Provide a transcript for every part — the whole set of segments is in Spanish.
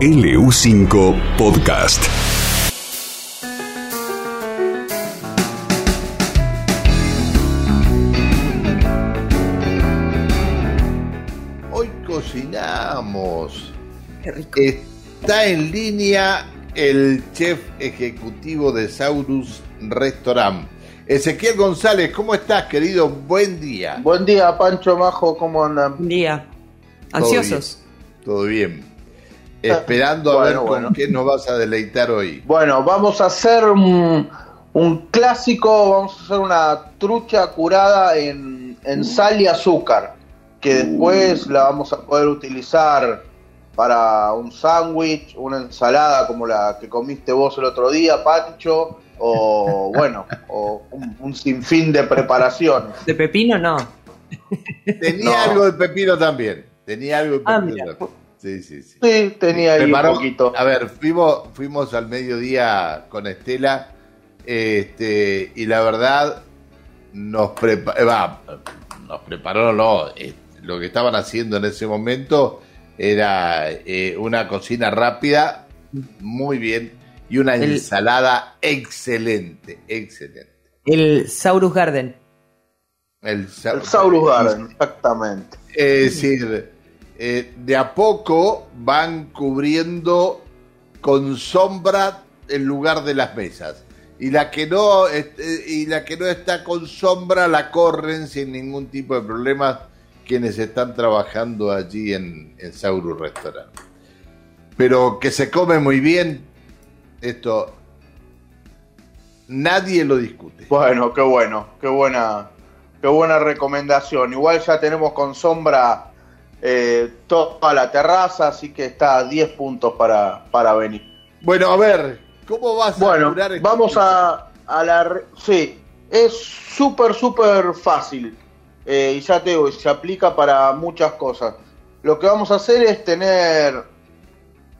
LU5 Podcast. Hoy cocinamos. Qué rico. Está en línea el chef ejecutivo de Saurus Restaurant. Ezequiel González, ¿cómo estás, querido? Buen día. Buen día, Pancho Majo, ¿cómo andan? Buen día. Ansiosos. Todo bien. Esperando a ver con bueno. qué nos vas a deleitar hoy. Bueno, vamos a hacer un, un clásico, vamos a hacer una trucha curada en, en sal y azúcar, que después la vamos a poder utilizar para un sándwich, una ensalada como la que comiste vos el otro día, Pancho, o bueno, o un, un sinfín de preparaciones. De pepino no. Tenía No. algo de pepino también. Tenía algo de Ah, pepino mira. también. Sí, sí, sí. Sí, tenía ahí Preparó- un poquito. A ver, fuimos, fuimos al mediodía con Estela este, y la verdad nos, prepa- eh, nos prepararon no, eh, lo que estaban haciendo en ese momento era eh, una cocina rápida, muy bien, y una El- ensalada excelente, excelente. El Saurus Garden. El, sa- El Saurus Garden, exactamente. Es decir, eh, de a poco van cubriendo con sombra el lugar de las mesas. Y la que no eh, y la que no está con sombra la corren sin ningún tipo de problemas quienes están trabajando allí en, en Saurus Restaurant. Pero que se come muy bien, esto nadie lo discute. Bueno, qué bueno, qué buena, qué buena recomendación. Igual ya tenemos con sombra eh, toda la terraza, así que está a 10 puntos para, para venir. Bueno, a ver, ¿cómo vas a Bueno, curar esta vamos a, a la... Sí, es súper, súper fácil. Eh, y ya te digo, se aplica para muchas cosas. Lo que vamos a hacer es tener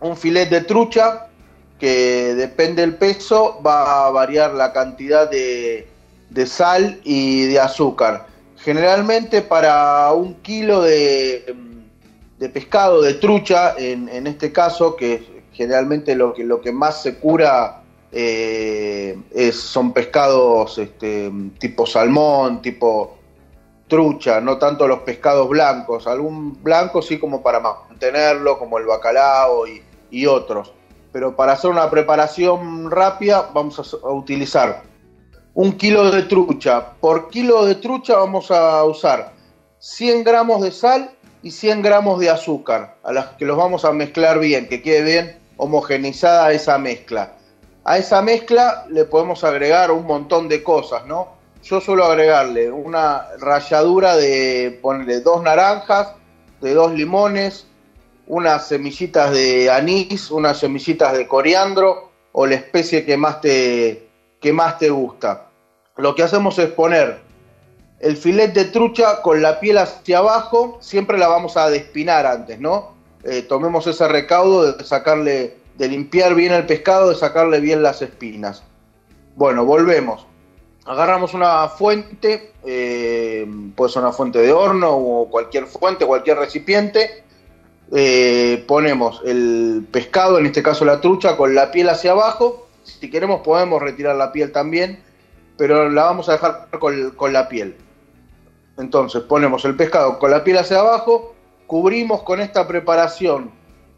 un filet de trucha que depende del peso, va a variar la cantidad de, de sal y de azúcar. Generalmente para un kilo de, de pescado, de trucha, en, en este caso, que generalmente lo que, lo que más se cura eh, son pescados este, tipo salmón, tipo trucha, no tanto los pescados blancos, algún blanco sí como para mantenerlo, como el bacalao y, y otros. Pero para hacer una preparación rápida vamos a, a utilizar un kilo de trucha. Por kilo de trucha vamos a usar 100 gramos de sal y 100 gramos de azúcar, a las que los vamos a mezclar bien, que quede bien homogenizada esa mezcla. A esa mezcla le podemos agregar un montón de cosas, ¿no? Yo suelo agregarle una ralladura de, ponerle dos naranjas, de dos limones, unas semillitas de anís, unas semillitas de coriandro o la especie que más te, que más te gusta. Lo que hacemos es poner el filet de trucha con la piel hacia abajo, siempre la vamos a despinar antes, ¿no? Eh, tomemos ese recaudo de sacarle, de limpiar bien el pescado, de sacarle bien las espinas. Bueno, volvemos. Agarramos una fuente, eh, puede ser una fuente de horno o cualquier fuente, cualquier recipiente. Eh, ponemos el pescado, en este caso la trucha, con la piel hacia abajo. Si queremos podemos retirar la piel también, pero la vamos a dejar con la piel. Entonces ponemos el pescado con la piel hacia abajo, cubrimos con esta preparación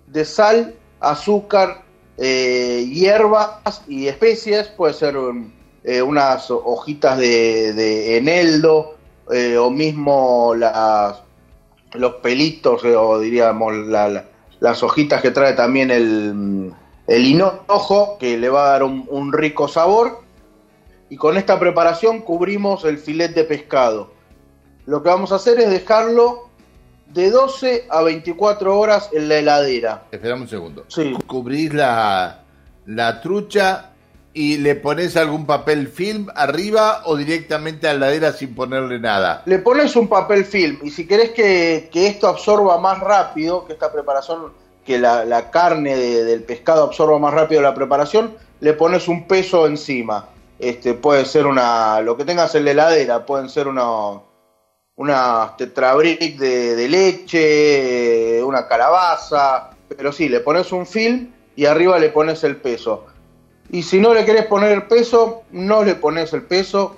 de sal, azúcar, eh, hierbas y especies, puede ser eh, unas hojitas de, de eneldo eh, o mismo los pelitos o diríamos la- la- las hojitas que trae también el, el hinojo que le va a dar un, un rico sabor y con esta preparación cubrimos el filet de pescado. Lo que vamos a hacer es dejarlo de 12 a 24 horas en la heladera. Esperame un segundo. Sí. Cubrís la, la trucha y le pones algún papel film arriba o directamente a la heladera sin ponerle nada. Le pones un papel film y si querés que, que esto absorba más rápido, que esta preparación, que la, la carne de- del pescado absorba más rápido la preparación, le pones un peso encima. Este, puede ser una, lo que tengas en la heladera, pueden ser unos una tetrabric de, de leche, una calabaza, pero sí, le pones un film y arriba le pones el peso. Y si no le querés poner el peso, no le pones el peso.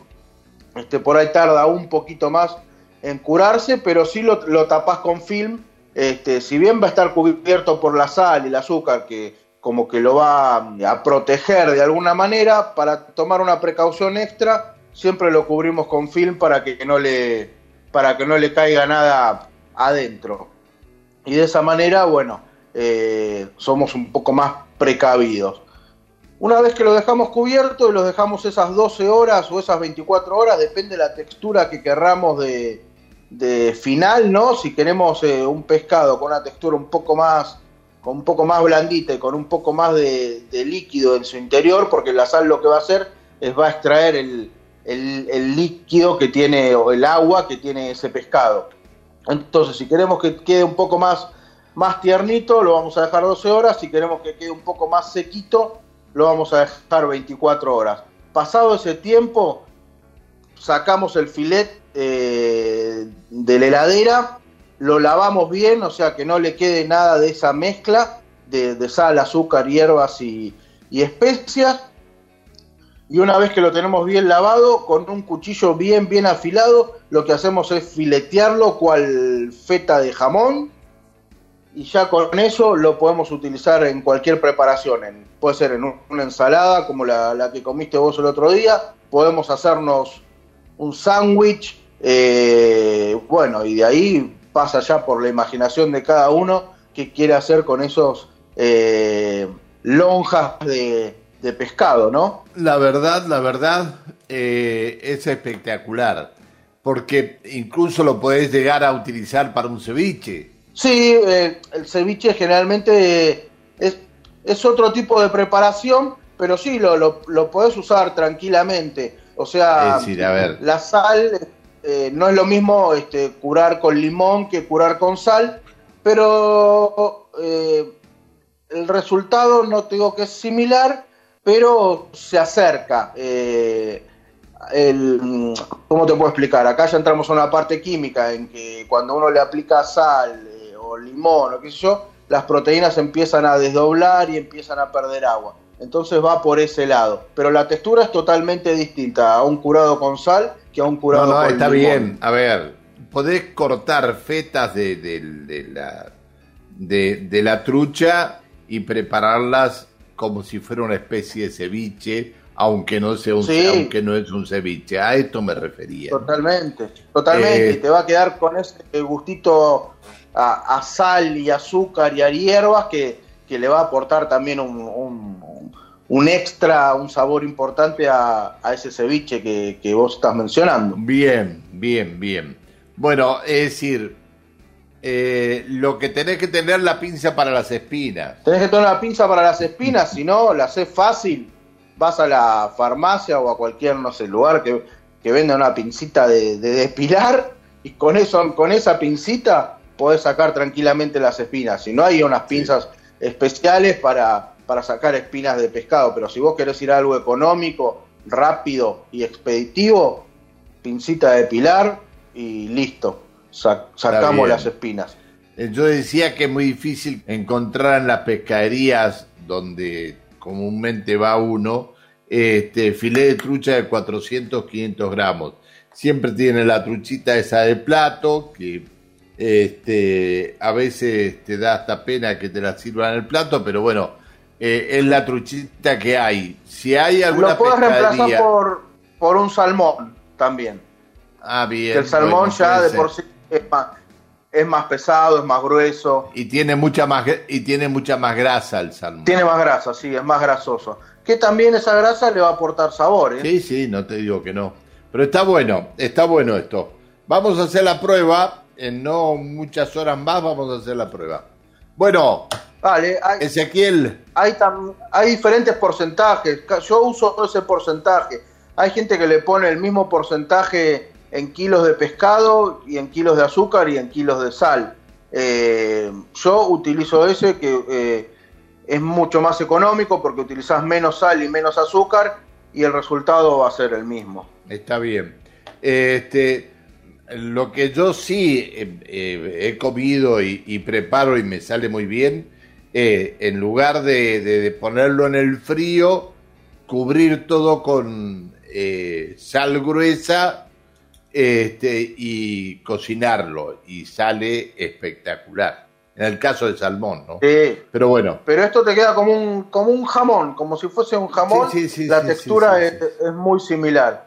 Este, por ahí tarda un poquito más en curarse, pero sí lo, lo tapás con film. Este, si bien va a estar cubierto por la sal y el azúcar, que como que lo va a proteger de alguna manera, para tomar una precaución extra, siempre lo cubrimos con film para que no le, para que no le caiga nada adentro. Y de esa manera, bueno, eh, somos un poco más precavidos. Una vez que lo dejamos cubierto y lo dejamos esas 12 horas o esas 24 horas, depende de la textura que querramos de, de final, ¿no? Si queremos eh, un pescado con una textura un poco más con un poco más blandita y con un poco más de, de, líquido en su interior, porque la sal lo que va a hacer es va a extraer el, el, líquido que tiene o el agua que tiene ese pescado. Entonces, si queremos que quede un poco más, más tiernito, lo vamos a dejar 12 horas. Si queremos que quede un poco más sequito, lo vamos a dejar 24 horas. Pasado ese tiempo, sacamos el filet eh, de la heladera, lo lavamos bien, o sea que no le quede nada de esa mezcla de, sal, azúcar, hierbas y, especias. Y una vez que lo tenemos bien lavado, con un cuchillo bien, bien afilado, lo que hacemos es filetearlo cual feta de jamón. Y ya con eso lo podemos utilizar en cualquier preparación. En, puede ser en una ensalada como la, que comiste vos el otro día. Podemos hacernos un sándwich. Eh, bueno, y de ahí pasa ya por la imaginación de cada uno que quiere hacer con esos eh, lonjas de, de, pescado, ¿no? La verdad, la verdad, eh, es espectacular, porque incluso lo podés llegar a utilizar para un ceviche. Sí, eh, el ceviche generalmente es, es, otro tipo de preparación, pero sí, lo, lo, lo podés usar tranquilamente. O sea, es decir, a ver. la sal eh, no es lo mismo este, curar con limón que curar con sal, pero eh, el resultado no te digo que es similar, pero se acerca. Eh, el, ¿Cómo te puedo explicar? Acá ya entramos a una parte química en que cuando uno le aplica sal eh, o limón o qué sé yo, las proteínas empiezan a desdoblar y empiezan a perder agua. Entonces va por ese lado. Pero la textura es totalmente distinta a un curado con sal que a un curado no, no, con está limón. bien. A ver, podés cortar fetas de, de, de la, de, de, la trucha y prepararlas como si fuera una especie de ceviche, aunque no sea un, Sí. aunque no es un ceviche. A esto me refería. Totalmente, totalmente. Eh, y te va a quedar con ese gustito a, a sal y azúcar y a hierbas que, que le va a aportar también un, un, un extra, un sabor importante a, a ese ceviche que, que, vos estás mencionando. Bien, bien, bien. Bueno, es decir, eh, lo que tenés que tener la pinza para las espinas. Tenés que tener una pinza para las espinas, si no, la haces fácil. Vas a la farmacia o a cualquier, no sé, lugar que, que venda una pincita de, de depilar y con, eso, con esa pincita podés sacar tranquilamente las espinas. Si no, hay unas pinzas sí. especiales para, para sacar espinas de pescado, pero si vos querés ir a algo económico, rápido y expeditivo, pincita de depilar y listo, Sa sacamos las espinas. Yo decía que es muy difícil encontrar en las pescaderías donde comúnmente va uno este filé de trucha de 400, 500 gramos. Siempre tiene la truchita esa de plato que este, a veces te da hasta pena que te la sirvan en el plato, pero bueno, eh, es la truchita que hay. Si hay alguna Lo puedes reemplazar por, por un salmón también. Ah, bien. Que el salmón bueno, ya de por sí es más, es más pesado, es más grueso. Y tiene mucha más y tiene mucha más grasa el salmón. Tiene más grasa, sí, es más grasoso. Que también esa grasa le va a aportar sabor, ¿eh? Sí, sí, no te digo que no. Pero está bueno, está bueno esto. Vamos a hacer la prueba. En no muchas horas más vamos a hacer la prueba. Bueno, vale, hay, Ezequiel. Hay, tam, hay diferentes porcentajes. Yo uso ese porcentaje. Hay gente que le pone el mismo porcentaje en kilos de pescado y en kilos de azúcar y en kilos de sal. Eh, yo utilizo ese que eh, es mucho más económico porque utilizas menos sal y menos azúcar y el resultado va a ser el mismo. Está bien. Este, lo que yo sí eh, he comido y, preparo y me sale muy bien en lugar de, ponerlo en el frío, cubrir todo con sal gruesa este, y cocinarlo. Y sale espectacular. En el caso del salmón, ¿no? Sí. Pero bueno, Pero esto te queda como un, como un jamón, como si fuese un jamón. Sí, sí, sí, la textura es, es muy similar.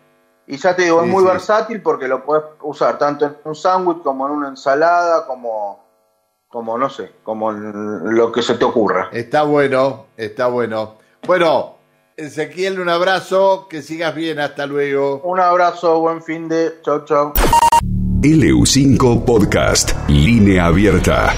Y ya te digo, es muy versátil porque lo puedes usar tanto en un sándwich como en una ensalada, como, como no sé, como lo que se te ocurra. está bueno, está bueno. Bueno, Ezequiel, un abrazo, que sigas bien, hasta luego. Un abrazo, buen fin de. Chau, chau. LU5 Podcast, línea abierta.